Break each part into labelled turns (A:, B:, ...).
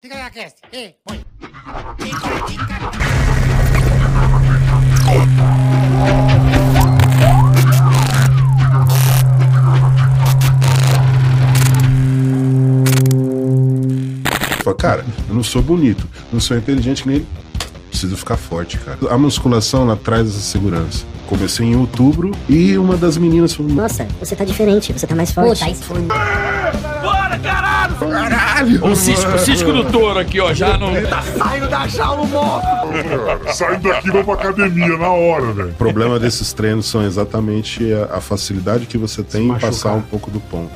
A: Ticaracast, ei, põe.
B: Fala, cara, eu não sou bonito, não sou inteligente que nem ele. Preciso ficar forte, cara. A musculação, ela traz essa segurança. Comecei em outubro e uma das meninas falou:
C: Nossa, você tá diferente, você tá mais forte.
D: Bora, caralho!
B: Caralho!
D: O cisco, o cisco do touro aqui, ó, já não.
E: Sai daqui e vou pra academia na hora, velho.
B: O problema desses treinos são exatamente a, a facilidade que você tem em passar um pouco do ponto.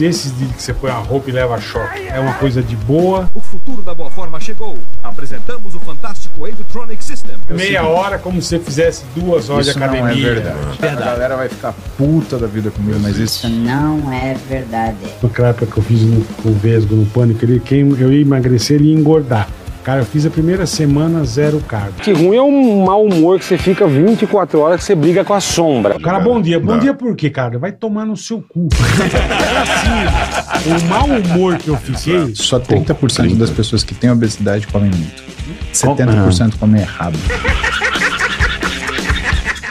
F: Esses de que você põe a roupa e leva choque é uma coisa de boa.
G: O futuro da boa forma chegou. Apresentamos o fantástico.
F: Meia hora, como se você fizesse duas horas
H: Isso
F: de
H: não é
F: academia.
H: verdade. A galera vai ficar puta da vida comigo, mas isso
C: Isso não é verdade.
F: Naquela época que eu fiz no, com o Vesgo no Pânico, ele, quem, eu ia emagrecer e engordar. Cara, eu fiz a primeira semana zero carbo.
I: Que ruim é um mau humor que você fica 24 horas que você briga com a sombra.
F: Cara, bom dia. Bom
B: Não.
F: dia por quê, cara? Vai tomar no seu cu. Era assim, o mau humor que eu fiquei...
H: só 30% das pessoas que têm obesidade comem muito. 70% comem errado.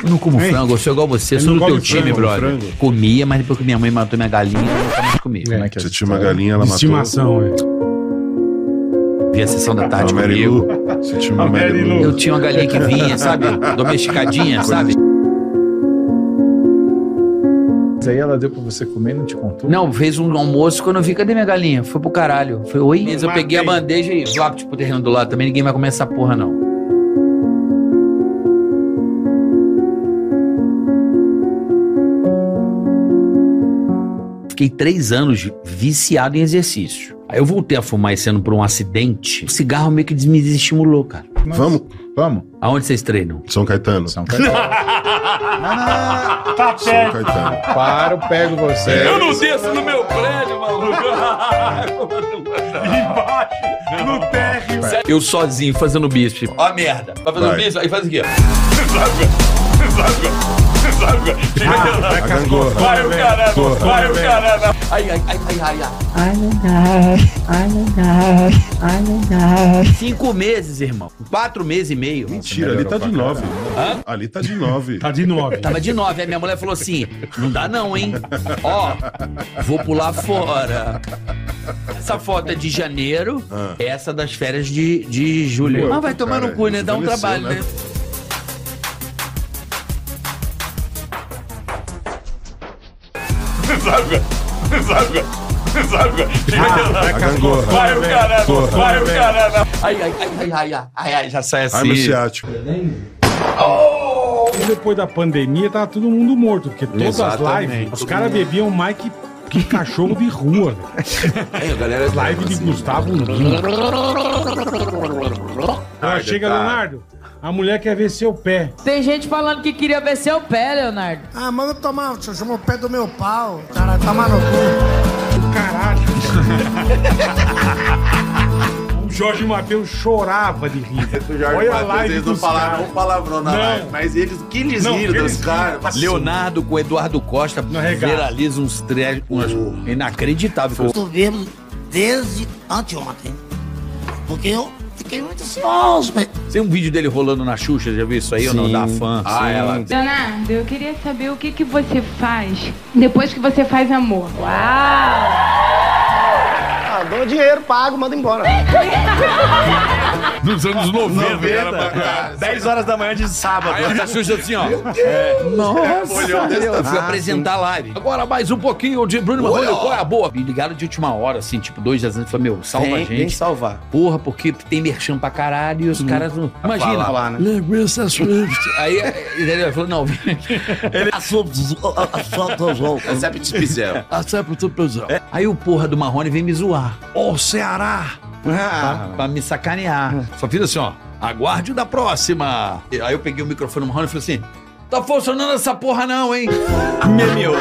D: Eu não como frango, eu sou igual você, sou do teu time,
F: frango,
D: brother.
B: frango?
D: Comia, mas depois que minha mãe matou minha galinha, eu nunca mais comi.
H: Como é que é
B: Você tinha uma galinha, ela
F: De
B: matou.
F: estimação, é.
D: Vi a sessão da
B: A
D: tarde
B: Mary
D: comigo.
B: Você tinha uma
F: A Mary.
D: Eu tinha uma galinha que vinha, sabe? Domesticadinha, sabe?
H: Mas aí ela deu pra você comer e não te contou?
D: Não, fez um almoço quando eu vi, cadê minha galinha? Foi pro caralho. Foi, oi? Mas eu peguei a bandeja e lá, tipo, terreno do lado também, ninguém vai comer essa porra, não. Fiquei três anos viciado em exercício. Aí eu voltei a fumar esse ano por um acidente. O cigarro meio que me desestimulou, cara.
H: Mas-
B: Vamos,
H: Vamos.
D: Aonde vocês treinam?
B: São Caetano.
H: São Caetano.
F: Tá
B: São Caetano.
H: Para, eu pego você.
B: É.
D: não desço no meu prédio, maluco.
F: Embaixo, no térreo.
D: Eu sozinho fazendo bíceps. Ó a merda. Vai fazer
B: Vai.
D: o bíceps, aí faz
B: A gangorra.
D: Vai o caramba, vai o caramba. Ai, ai, ai, ai, ai, ai.
C: Ai, meu Deus. Ai, meu Deus. Ai, meu Deus.
D: Cinco meses, irmão. Quatro meses e meio.
B: Mentira, ali tá de nove. Ali tá de nove.
F: Tá de nove.
D: Tava de nove. Aí minha mulher falou assim: não dá não, hein? Ó, vou pular fora. Essa foto é de janeiro,
B: Ah.
D: essa das férias de, de julho.
B: Pô,
D: Ah, vai tomar no cu, né? Dá um trabalho,
B: né?
D: né?
B: A gangorra.
D: Vai o caramba,
B: Porra.
D: vai o caramba. Ai, ai, ai, ai, ai, ai, ai, ai, já sai
B: Ai, meu
D: assim.
B: ciático.
F: E depois da pandemia, tava todo mundo morto, porque todas as lives, os caras bebiam mais que, que cachorro de rua. velho.
D: É, a galera
F: Live de Gustavo Lima. Ela chega, Leonardo, a mulher quer ver seu pé.
J: Tem gente falando que queria ver seu pé, Leonardo.
A: Ah, manda tomar, chama o pé do meu pau. Cara, toma no cu.
F: Caralho. o Jorge Matheus chorava de rir. Olha a live dos caras.
K: palavrão na
F: Não.
K: live, mas eles, que eles
F: Não,
K: riram
F: eles
K: dos caras?
D: Leonardo com Eduardo Costa viraliza uns trechos inacreditáveis.
A: Tô vendo desde anteontem. Porque eu fiquei muito ansioso. velho.
D: Tem um vídeo dele rolando na Xuxa, já viu isso aí ou não? Da fã. Ah, ela.
J: Leonardo, eu queria saber o que, que você faz depois que você faz amor.
A: Ah, dou dinheiro, pago, manda embora.
D: Nos anos 90,
K: Era 10 horas da manhã de sábado.
D: Aí a Xuxa assim, ó. Nossa, eu fui apresentar a live. Agora mais um pouquinho de Bruno Marrone, qual é a boa? Me ligaram de última hora, assim, tipo, dois dias antes. Falei, meu, salva a gente.
K: vem salvar.
D: Porra, porque tem merchan pra caralho e os caras não. Imagina.
K: falar, né?
D: Lembrança Swift. Aí ele falou, não, vem aqui.
K: Recebe de pizel.
D: Ah, por tudo pessoal. Aí o porra do Marrone vem me zoar. Ô, Ceará! Pra, pra me sacanear. Só fiz assim, ó. Aguarde o da próxima. E Aí eu peguei o microfone do Marrone e falei assim. Tá funcionando essa porra não, hein? Meu.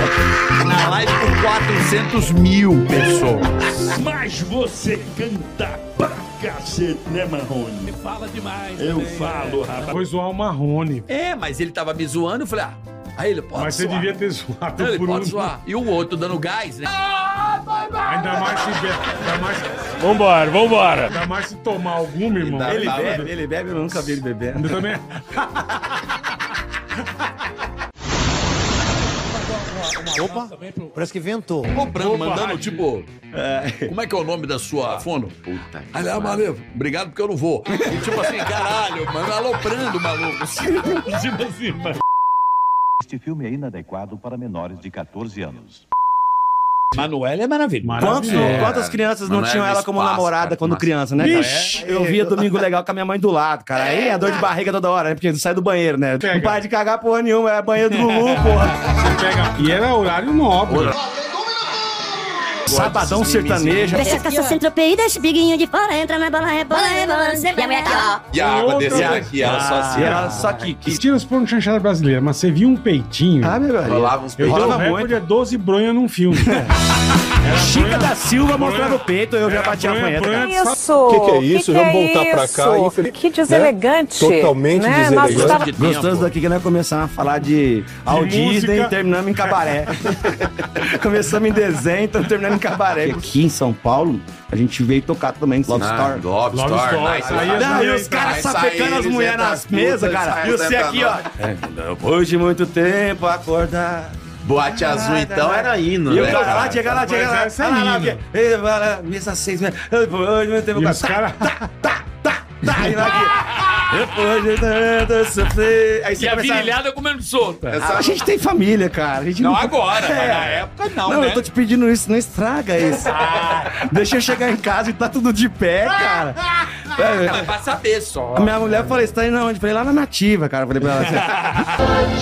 D: Na live com 400 mil pessoas.
E: Mas você canta pra cacete, né, Marrone?
D: Fala demais.
E: Eu falo, rapaz.
F: Foi zoar o Marrone.
D: É, mas ele tava me zoando. Eu falei, ah, Aí ele pode
F: Mas você
D: zoar.
F: devia ter zoado
D: Não, ele
F: por
D: pode
F: um.
D: zoar. E o outro dando gás, né?
F: Ainda mais se be... Ainda mais...
I: Vambora, vambora.
F: Ainda mais se tomar alguma, irmão.
K: Ele bebe, ele bebe, eu nunca vi ele bebendo.
F: Eu também...
A: Opa, parece que ventou.
D: O Branco mandando, tipo, como é que é o nome da sua fono?
K: Puta.
D: Aí, ah, maluco, obrigado porque eu não vou. E tipo assim, caralho, mano, aloprando o maluco.
F: tipo assim, mano.
G: Este filme é inadequado para menores de 14 anos.
D: Manuel é maravilhoso.
K: Quantos-
F: Maravilha.
K: quantas crianças não
D: Manoel
K: tinham ela como
D: espaço,
K: namorada
D: cara,
K: quando criança, né, cara?
F: Vixe.
K: Eu via Domingo Legal com a minha mãe do lado, cara. Aí é dor de barriga toda hora, né? Porque sai do banheiro, né?
F: Pega.
K: Não para de cagar porra nenhuma, é banheiro do Lulu, porra.
F: Você pega... E era horário nobre.
K: Sabadão sertanejo.
L: Deixa as caças sem tropeio e deixa o biguinho de fora. Entra na bola, rebola, rebola. E a mulher aqui, ó.
D: E a água
F: Outra
D: descendo aqui, ela só assim.
K: Ela só que... que...
F: Estilos por chanchada brasileira, mas você viu um peitinho.
K: Ah, meu velho.
D: Rolava uns
F: eu dei o
K: rolava
F: recorde é 12 bronha num filme.
K: Chica da Silva mostrando o peito, eu já
F: Era
K: bati a punheta.
M: Isso!
N: Que que é isso? Vamos voltar pra cá, infeliz-
M: Que deselegante.
N: Totalmente
M: né?
N: deselegante.
M: Nós estava-
D: De
K: Gostoso
D: tempo.
K: daqui que nós começamos a falar de Disney
F: música.
K: e terminamos em cabaré. começamos em desenho, estamos terminando em cabaré. Aqui em São Paulo, a gente veio tocar também Love
D: Ah,
K: Star.
D: Love
F: Love
D: Star, nice.
F: Aí
K: Não,
F: as
K: e os caras sapecando as mulheres nas
D: as
K: mesas, cara. E você aqui, ó. É, Depois de muito tempo, acordar. Boate azul, então, era
D: hino,
K: E o
D: né,
K: cara
D: cara?
K: lá, chega lá, chega lá.
F: Essa é
K: lá, lá, Mesa seis? Depois de muito tempo,
F: E os
K: tá, tá, tá, tá. E lá aqui. Aí você
D: E a
K: começa
D: virilhada comendo solta.
K: Ah, a gente tem família, cara. A gente
D: Não
K: não,
D: agora, mas
K: É.
D: na época não,
K: Não,
D: né?
K: eu tô te pedindo isso, não estraga isso. Deixa eu chegar em casa e tá tudo de pé, cara. É,
D: Não, é pra saber só.
K: A minha mulher falou, você tá indo aonde? Falei, lá na nativa, cara. Falei pra ela assim.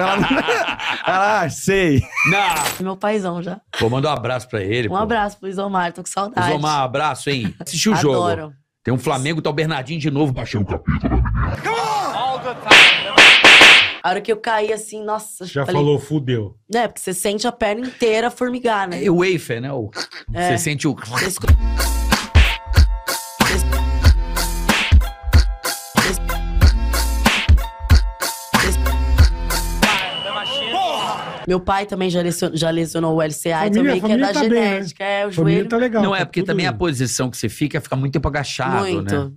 K: ela, ela, ah, sei.
D: Não.
O: Meu paizão já.
D: Vou mandar um abraço pra ele.
O: Um
D: pô.
O: abraço pro Isomar, tô com saudade.
D: Isomar, abraço, hein? Assistiu o
O: Adoro.
D: jogo. Tem um Flamengo, tá o Bernardinho de novo. Baixou um capítulo.
O: A hora que eu caí assim, nossa.
F: Já
O: falei,
F: falou, fudeu.
O: É, porque você sente a perna inteira formigar, né?
D: É o wafer, né? O...
O: É.
D: Você sente o...
O: Você Meu pai também já lesionou, já lesionou o LCA
F: Família-
O: também, que é da
F: tá bem, né?
O: genética. É, o
F: Família
O: joelho.
F: tá legal.
D: Não
F: tá
D: é, porque também a posição que você fica, fica muito tempo agachado,
O: Muito.
D: né?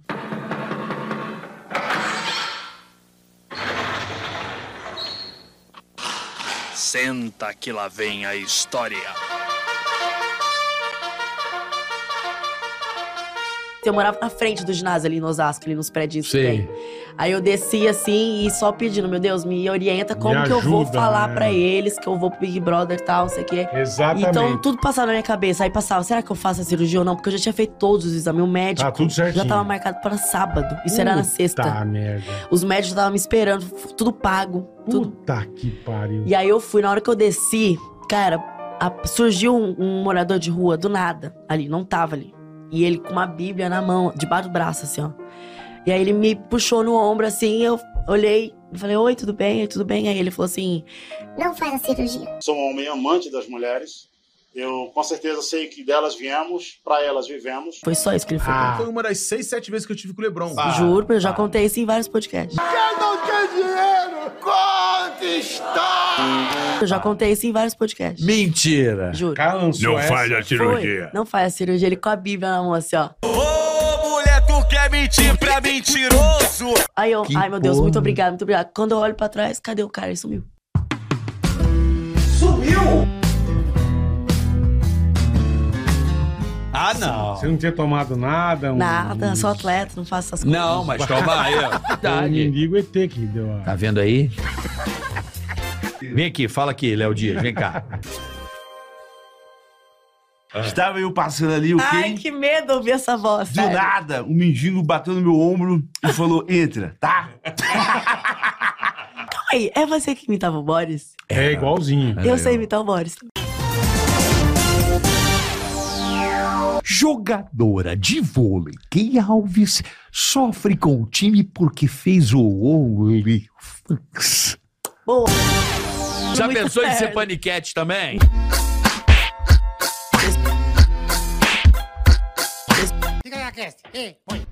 P: Senta que lá vem a história.
O: Eu morava na frente do ginásio ali no Osasco, ali nos prédios que
D: Sei.
O: tem. Aí eu desci assim e só pedindo, meu Deus, me orienta como
F: Me
O: que eu vou falar
F: né?
O: pra eles que eu vou pro Big Brother e tal, não sei o quê.
F: Exatamente.
O: Então tudo passava na minha cabeça. Aí passava, será que eu faço a cirurgia ou não? Porque eu já tinha feito todos os exames. O médico
F: Tá tudo certinho.
O: já tava marcado para sábado. Isso era na sexta.
F: Tá, merda.
O: Os médicos estavam me esperando, tudo pago. Tudo.
F: Puta que pariu.
O: E aí eu fui, na hora que eu desci, cara, a- surgiu um, um morador de rua do nada ali, não tava ali. E ele com uma bíblia na mão, debaixo do braço, assim, ó. E aí ele me puxou no ombro assim, eu olhei, eu falei, oi, tudo bem? Tudo bem? Aí ele falou assim:
L: Não faz a cirurgia.
Q: Sou um homem amante das mulheres. Eu com certeza sei que delas viemos, para elas vivemos.
O: Foi só isso que ele falou.
R: Foi uma das seis, sete vezes que eu tive com o Lebron.
O: Juro, eu já contei isso em vários podcasts.
R: Quem não quer dinheiro, conta história.
O: Eu já contei isso em vários podcasts.
D: Mentira.
O: Juro.
R: Não faz a cirurgia.
O: Foi. Não faz a cirurgia, ele com a Bíblia na mão, assim, ó.
P: Ô, mulher, tu quer mentir pra mentiroso?
O: Aí eu,
P: Que
O: ai meu Deus,
P: porra.
O: muito obrigado, muito obrigado. Quando eu olho pra trás, cadê o cara? Ele sumiu.
A: Sumiu!
D: Ah, não.
F: Você não tinha tomado nada? Um...
O: Nada, sou atleta, não faço essas coisas.
D: Não, mas toma aí, ó.
F: O mendigo ET que deu a...
D: Tá vendo aí? Vem aqui, fala aqui, Léo Dias, vem cá.
S: Estava eu passando ali, o
O: Ai,
S: quê?
O: que medo ouvir essa voz.
S: Do
O: sério.
S: nada, o mendigo bateu no meu ombro e falou: entra, tá?
O: Calma aí, é você que imitava o Boris?
F: É igualzinho.
O: Eu sei imitar o Boris.
T: Jogadora de vôlei, Key Alves, sofre com o time porque fez o OnlyFans.
O: Boa.
D: Já
O: Muito
D: pensou sério. em ser paniquete também?
A: Fica aí. Ei, põe.